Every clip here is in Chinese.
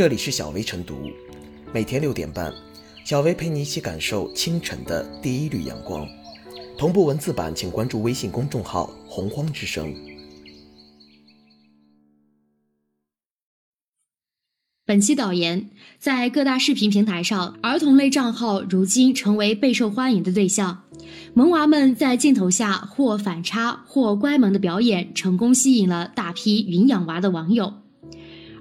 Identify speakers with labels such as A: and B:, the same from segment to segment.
A: 这里是小薇晨读，每天六点半，小薇陪你一起感受清晨的第一缕阳光。同步文字版，请关注微信公众号“洪荒之声”。
B: 本期导言：在各大视频平台上，儿童类账号如今成为备受欢迎的对象。萌娃们在镜头下或反差或乖萌的表演，成功吸引了大批云养娃的网友。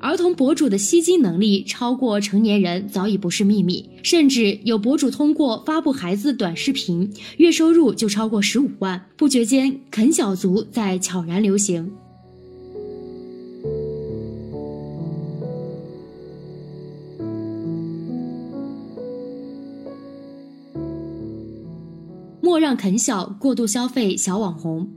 B: 儿童博主的吸金能力超过成年人早已不是秘密，甚至有博主通过发布孩子短视频，月收入就超过十五万。不觉间，啃小族在悄然流行。莫让啃小过度消费小网红，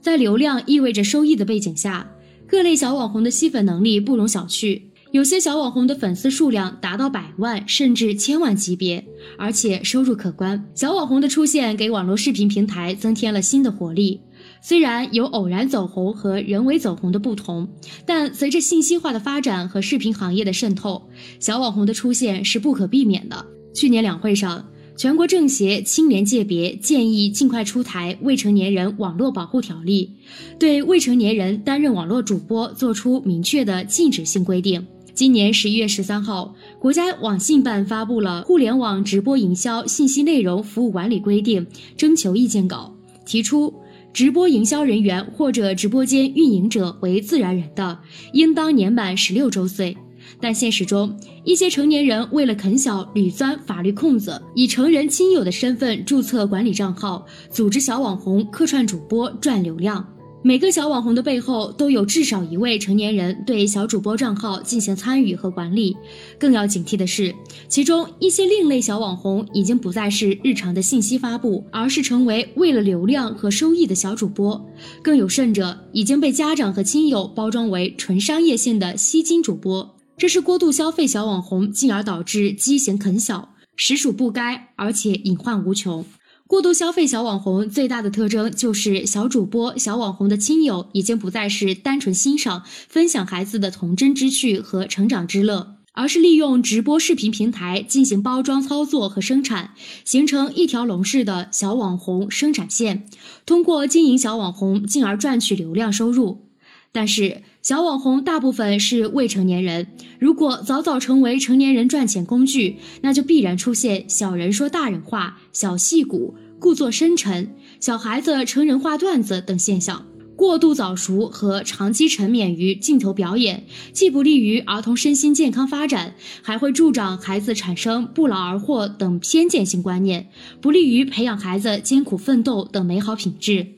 B: 在流量意味着收益的背景下，各类小网红的吸粉能力不容小觑。有些小网红的粉丝数量达到百万甚至千万级别，而且收入可观。小网红的出现给网络视频平台增添了新的活力。虽然有偶然走红和人为走红的不同，但随着信息化的发展和视频行业的渗透，小网红的出现是不可避免的。去年两会上。全国政协青年界别建议尽快出台《未成年人网络保护条例》，对未成年人担任网络主播作出明确的禁止性规定。今年十一月十三号，国家网信办发布了《互联网直播营销信息内容服务管理规定》征求意见稿，提出，直播营销人员或者直播间运营者为自然人的，应当年满十六周岁。但现实中，一些成年人为了啃小，屡钻法律空子，以成人亲友的身份注册管理账号，组织小网红客串主播赚流量。每个小网红的背后，都有至少一位成年人对小主播账号进行参与和管理。更要警惕的是，其中一些另类小网红已经不再是日常的信息发布，而是成为为了流量和收益的小主播。更有甚者，已经被家长和亲友包装为纯商业性的吸金主播。这是过度消费小网红，进而导致畸形啃小，实属不该，而且隐患无穷。过度消费小网红最大的特征就是小主播、小网红的亲友已经不再是单纯欣赏、分享孩子的童真之趣和成长之乐，而是利用直播视频平台进行包装操作和生产，形成一条龙式的小网红生产线，通过经营小网红，进而赚取流量收入。但是，小网红大部分是未成年人，如果早早成为成年人赚钱工具，那就必然出现小人说大人话、小戏骨、故作深沉、小孩子成人化段子等现象。过度早熟和长期沉湎于镜头表演，既不利于儿童身心健康发展，还会助长孩子产生不劳而获等偏见性观念，不利于培养孩子艰苦奋斗等美好品质。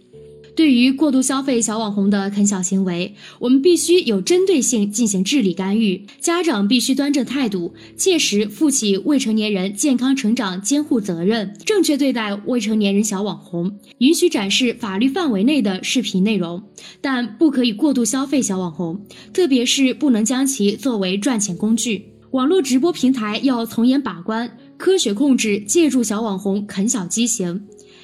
B: 对于过度消费小网红的啃小行为，我们必须有针对性进行治理干预。家长必须端正态度，切实负起未成年人健康成长监护责任，正确对待未成年人小网红。允许展示法律范围内的视频内容，但不可以过度消费小网红，特别是不能将其作为赚钱工具。网络直播平台要从严把关，科学控制借助小网红啃小畸形。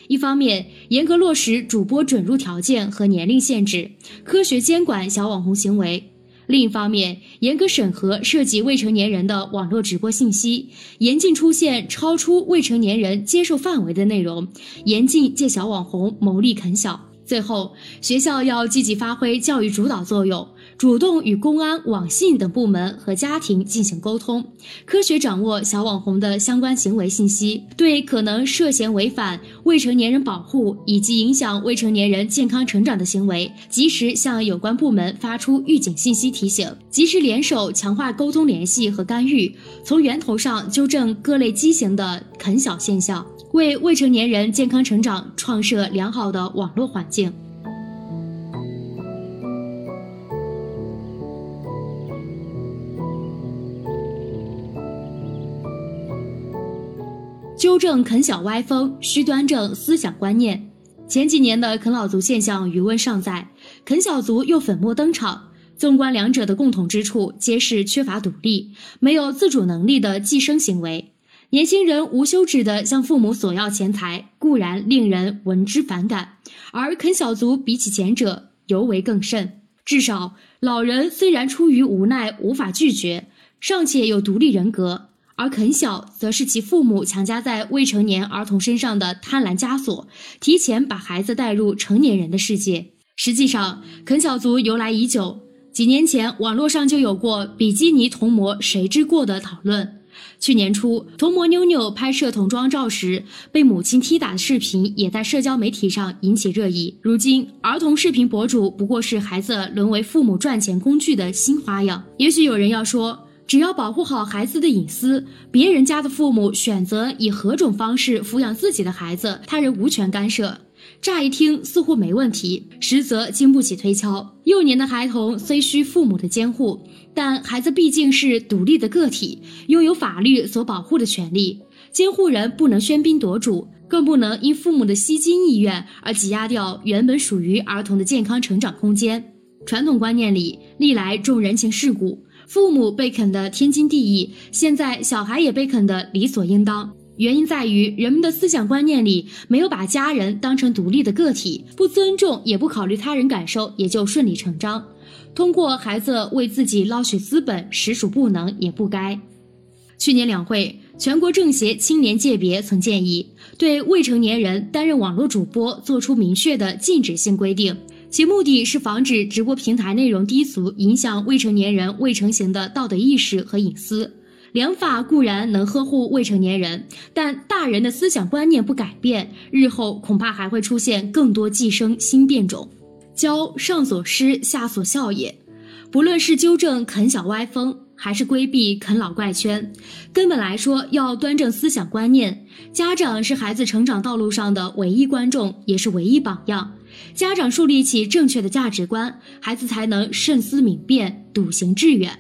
B: 一方面，严格落实主播准入条件和年龄限制，科学监管小网红行为；另一方面，严格审核涉及未成年人的网络直播信息，严禁出现超出未成年人接受范围的内容，严禁借小网红牟利啃小。最后，学校要积极发挥教育主导作用。主动与公安、网信等部门和家庭进行沟通，科学掌握小网红的相关行为信息，对可能涉嫌违反未成年人保护以及影响未成年人健康成长的行为，及时向有关部门发出预警信息提醒，及时联手强化沟通联系和干预，从源头上纠正各类畸形的啃小现象，为未成年人健康成长创设良好的网络环境。纠正啃小歪风，需端正思想观念。前几年的啃老族现象余温尚在，啃小族又粉墨登场。纵观两者的共同之处，皆是缺乏独立、没有自主能力的寄生行为。年轻人无休止地向父母索要钱财，固然令人闻之反感，而啃小族比起前者尤为更甚。至少，老人虽然出于无奈无法拒绝。尚且有独立人格，而肯小则是其父母强加在未成年儿童身上的贪婪枷锁，提前把孩子带入成年人的世界。实际上，肯小族由来已久，几年前网络上就有过比基尼童模谁之过的讨论。去年初，童模妞妞拍摄童装照时被母亲踢打的视频也在社交媒体上引起热议。如今，儿童视频博主不过是孩子沦为父母赚钱工具的新花样。也许有人要说，只要保护好孩子的隐私，别人家的父母选择以何种方式抚养自己的孩子，他人无权干涉。乍一听似乎没问题，实则经不起推敲。幼年的孩童虽需父母的监护，但孩子毕竟是独立的个体，拥有法律所保护的权利。监护人不能喧宾夺主，更不能因父母的吸金意愿而挤压掉原本属于儿童的健康成长空间。传统观念里，历来重人情世故，父母被啃得天经地义，现在小孩也被啃得理所应当。原因在于人们的思想观念里没有把家人当成独立的个体，不尊重也不考虑他人感受，也就顺理成章。通过孩子为自己捞取资本，实属不能也不该。去年两会，全国政协青年界别曾建议对未成年人担任网络主播作出明确的禁止性规定，其目的是防止直播平台内容低俗，影响未成年人未成型的道德意识和隐私。良法固然能呵护未成年人，但大人的思想观念不改变，日后恐怕还会出现更多寄生新变种。教上所施，下所效也。不论是纠正啃小歪风，还是规避啃老怪圈，根本来说要端正思想观念。家长是孩子成长道路上的唯一观众，也是唯一榜样。家长树立起正确的价值观，孩子才能慎思明辨，笃行致远。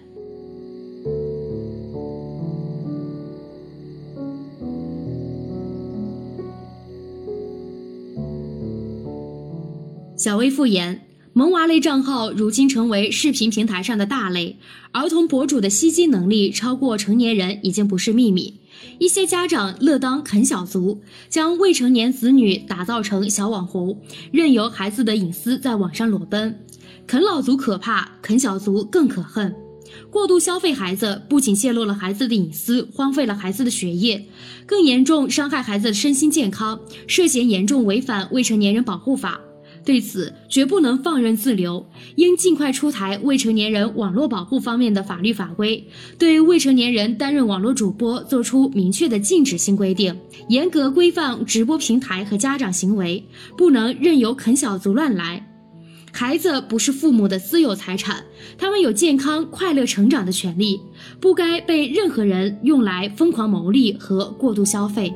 B: 小微复言，萌娃类账号如今成为视频平台上的大类，儿童博主的吸金能力超过成年人已经不是秘密。一些家长乐当啃小族，将未成年子女打造成小网红，任由孩子的隐私在网上裸奔。啃老族可怕，啃小族更可恨。过度消费孩子，不仅泄露了孩子的隐私，荒废了孩子的学业，更严重伤害孩子的身心健康，涉嫌严重违反未成年人保护法。对此，绝不能放任自流，应尽快出台未成年人网络保护方面的法律法规，对未成年人担任网络主播作出明确的禁止性规定，严格规范直播平台和家长行为，不能任由啃小族乱来。孩子不是父母的私有财产，他们有健康快乐成长的权利，不该被任何人用来疯狂牟利和过度消费。